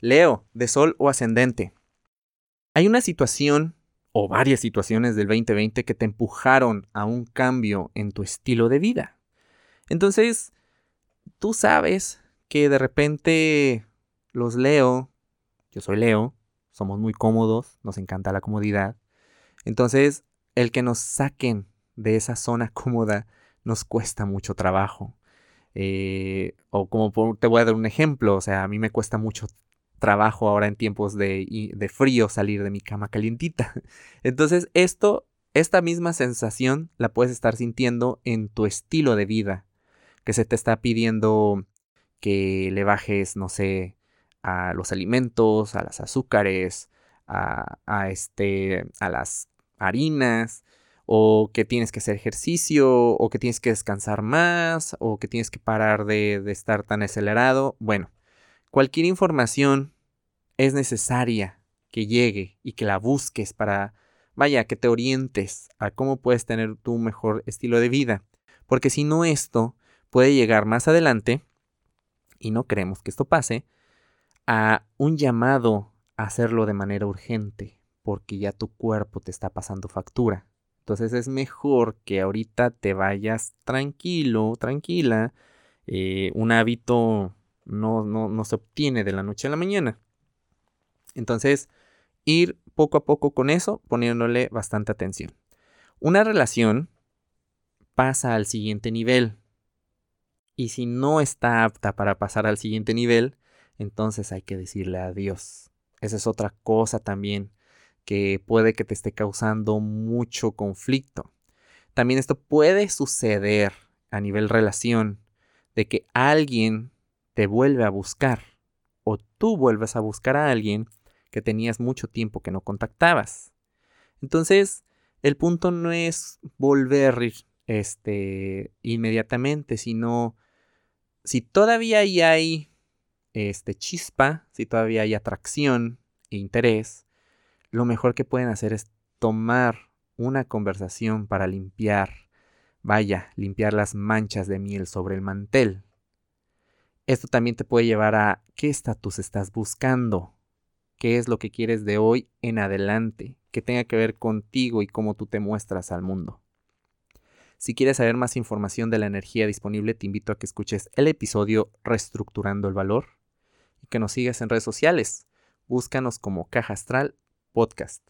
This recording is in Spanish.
Leo, de Sol o Ascendente. Hay una situación o varias situaciones del 2020 que te empujaron a un cambio en tu estilo de vida. Entonces, tú sabes que de repente los Leo, yo soy Leo, somos muy cómodos, nos encanta la comodidad. Entonces, el que nos saquen de esa zona cómoda nos cuesta mucho trabajo. Eh, o como te voy a dar un ejemplo, o sea, a mí me cuesta mucho trabajo ahora en tiempos de, de frío salir de mi cama calientita. Entonces, esto, esta misma sensación la puedes estar sintiendo en tu estilo de vida, que se te está pidiendo que le bajes, no sé, a los alimentos, a las azúcares, a, a, este, a las harinas, o que tienes que hacer ejercicio, o que tienes que descansar más, o que tienes que parar de, de estar tan acelerado. Bueno, cualquier información es necesaria que llegue y que la busques para, vaya, que te orientes a cómo puedes tener tu mejor estilo de vida. Porque si no esto puede llegar más adelante, y no queremos que esto pase, a un llamado a hacerlo de manera urgente, porque ya tu cuerpo te está pasando factura. Entonces es mejor que ahorita te vayas tranquilo, tranquila. Eh, un hábito no, no, no se obtiene de la noche a la mañana. Entonces, ir poco a poco con eso, poniéndole bastante atención. Una relación pasa al siguiente nivel. Y si no está apta para pasar al siguiente nivel, entonces hay que decirle adiós. Esa es otra cosa también que puede que te esté causando mucho conflicto. También esto puede suceder a nivel relación, de que alguien te vuelve a buscar o tú vuelves a buscar a alguien que tenías mucho tiempo que no contactabas. Entonces, el punto no es volver este, inmediatamente, sino si todavía hay este, chispa, si todavía hay atracción e interés, lo mejor que pueden hacer es tomar una conversación para limpiar, vaya, limpiar las manchas de miel sobre el mantel. Esto también te puede llevar a qué estatus estás buscando, qué es lo que quieres de hoy en adelante, que tenga que ver contigo y cómo tú te muestras al mundo. Si quieres saber más información de la energía disponible, te invito a que escuches el episodio Reestructurando el Valor y que nos sigas en redes sociales. Búscanos como Caja Astral Podcast.